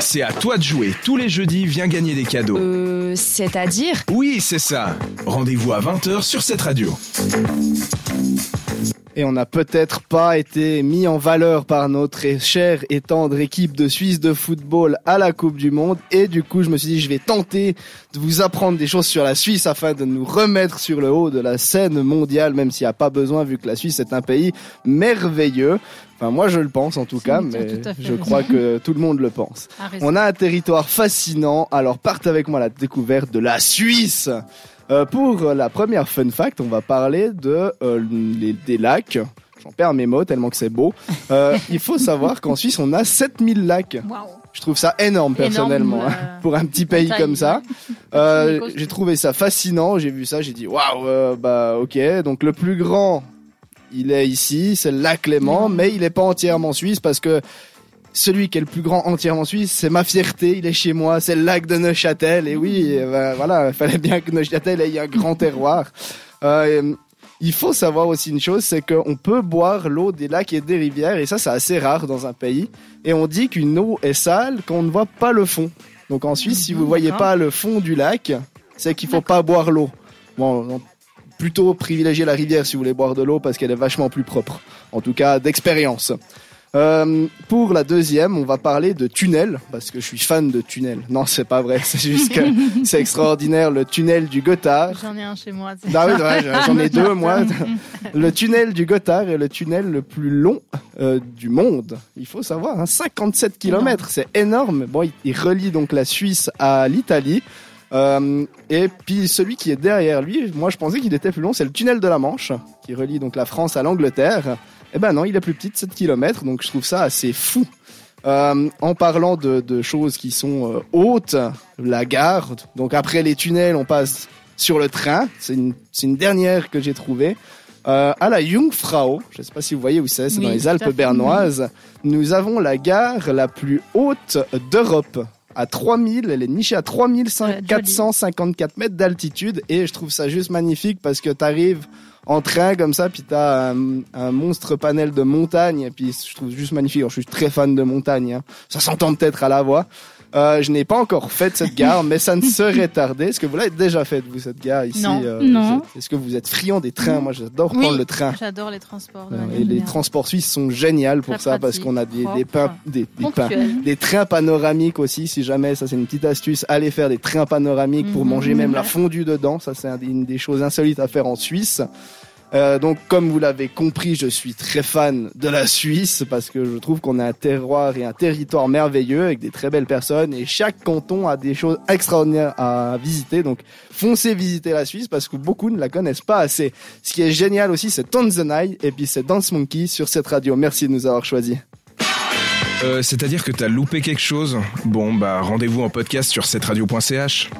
C'est à toi de jouer. Tous les jeudis, viens gagner des cadeaux. Euh, c'est-à-dire? Oui, c'est ça. Rendez-vous à 20h sur cette radio. Et on n'a peut-être pas été mis en valeur par notre chère et tendre équipe de Suisse de football à la Coupe du Monde. Et du coup, je me suis dit, je vais tenter de vous apprendre des choses sur la Suisse afin de nous remettre sur le haut de la scène mondiale, même s'il n'y a pas besoin, vu que la Suisse est un pays merveilleux. Enfin, moi, je le pense en tout cas, mais je crois que tout le monde le pense. On a un territoire fascinant, alors partez avec moi à la découverte de la Suisse. Euh, pour la première fun fact, on va parler de euh, les- des lacs. J'en perds mes mots tellement que c'est beau. Euh, il faut savoir qu'en Suisse, on a 7000 lacs. Waouh. Je trouve ça énorme personnellement Énorme, hein, euh, pour un petit pays comme ça. Euh, j'ai trouvé ça fascinant. J'ai vu ça, j'ai dit waouh, euh, bah ok. Donc le plus grand, il est ici, c'est le lac Léman, Mhm. mais il est pas entièrement suisse parce que celui qui est le plus grand entièrement suisse, c'est ma fierté. Il est chez moi, c'est le lac de Neuchâtel. Et oui, eh ben, voilà, il fallait bien que Neuchâtel ait un grand terroir. Euh, il faut savoir aussi une chose, c'est qu'on peut boire l'eau des lacs et des rivières, et ça, c'est assez rare dans un pays. Et on dit qu'une eau est sale quand on ne voit pas le fond. Donc en Suisse, si vous voyez D'accord. pas le fond du lac, c'est qu'il faut pas boire l'eau. Bon, on- plutôt privilégier la rivière si vous voulez boire de l'eau parce qu'elle est vachement plus propre. En tout cas, d'expérience. Euh, pour la deuxième, on va parler de tunnel parce que je suis fan de tunnel. Non, c'est pas vrai. C'est juste que c'est extraordinaire le tunnel du Gothard. J'en ai un chez moi. Ah oui, ouais, j'en ai deux moi. Le tunnel du Gothard est le tunnel le plus long euh, du monde. Il faut savoir, hein, 57 km, c'est énorme. Bon, il, il relie donc la Suisse à l'Italie. Euh, et puis celui qui est derrière lui, moi je pensais qu'il était plus long, c'est le tunnel de la Manche, qui relie donc la France à l'Angleterre. Eh ben non, il est plus petit de 7 km, donc je trouve ça assez fou. Euh, en parlant de, de choses qui sont euh, hautes, la gare, donc après les tunnels, on passe sur le train. C'est une, une dernière que j'ai trouvée. Euh, à la Jungfrau, je ne sais pas si vous voyez où c'est, c'est Oui, dans les Alpes bernoises. Nous avons la gare la plus haute d'Europe. À 3000, elle est nichée à 3454 mètres d'altitude et je trouve ça juste magnifique parce que tu arrives en train comme ça, puis t'as un, un monstre panel de montagne, et puis je trouve juste magnifique. Alors, je suis très fan de montagne, hein. ça s'entend peut-être à la voix. Euh, je n'ai pas encore fait cette gare, mais ça ne serait tardé. Est-ce que vous l'avez déjà fait, vous, cette gare ici Non. euh, Non. Est-ce que vous êtes friand des trains? Moi, j'adore Oui. prendre le train. J'adore les transports. Euh, Et les transports suisses sont géniaux pour Très ça, parce qu'on a des, des, pains, des, des pains- des trains panoramiques aussi, si jamais, ça c'est une petite astuce, allez faire des trains panoramiques pour Mhm, manger même ouais. la fondue dedans, ça c'est un- une des choses insolites à faire en Suisse. Euh, donc comme vous l'avez compris, je suis très fan de la Suisse parce que je trouve qu'on a un terroir et un territoire merveilleux avec des très belles personnes et chaque canton a des choses extraordinaires à visiter. Donc foncez visiter la Suisse parce que beaucoup ne la connaissent pas assez. Ce qui est génial aussi, c'est Tanzanite et puis c'est Dance Monkey sur cette radio. Merci de nous avoir choisis. Euh, C'est-à-dire que t'as loupé quelque chose? Bon, bah rendez-vous en podcast sur cette radio.ch.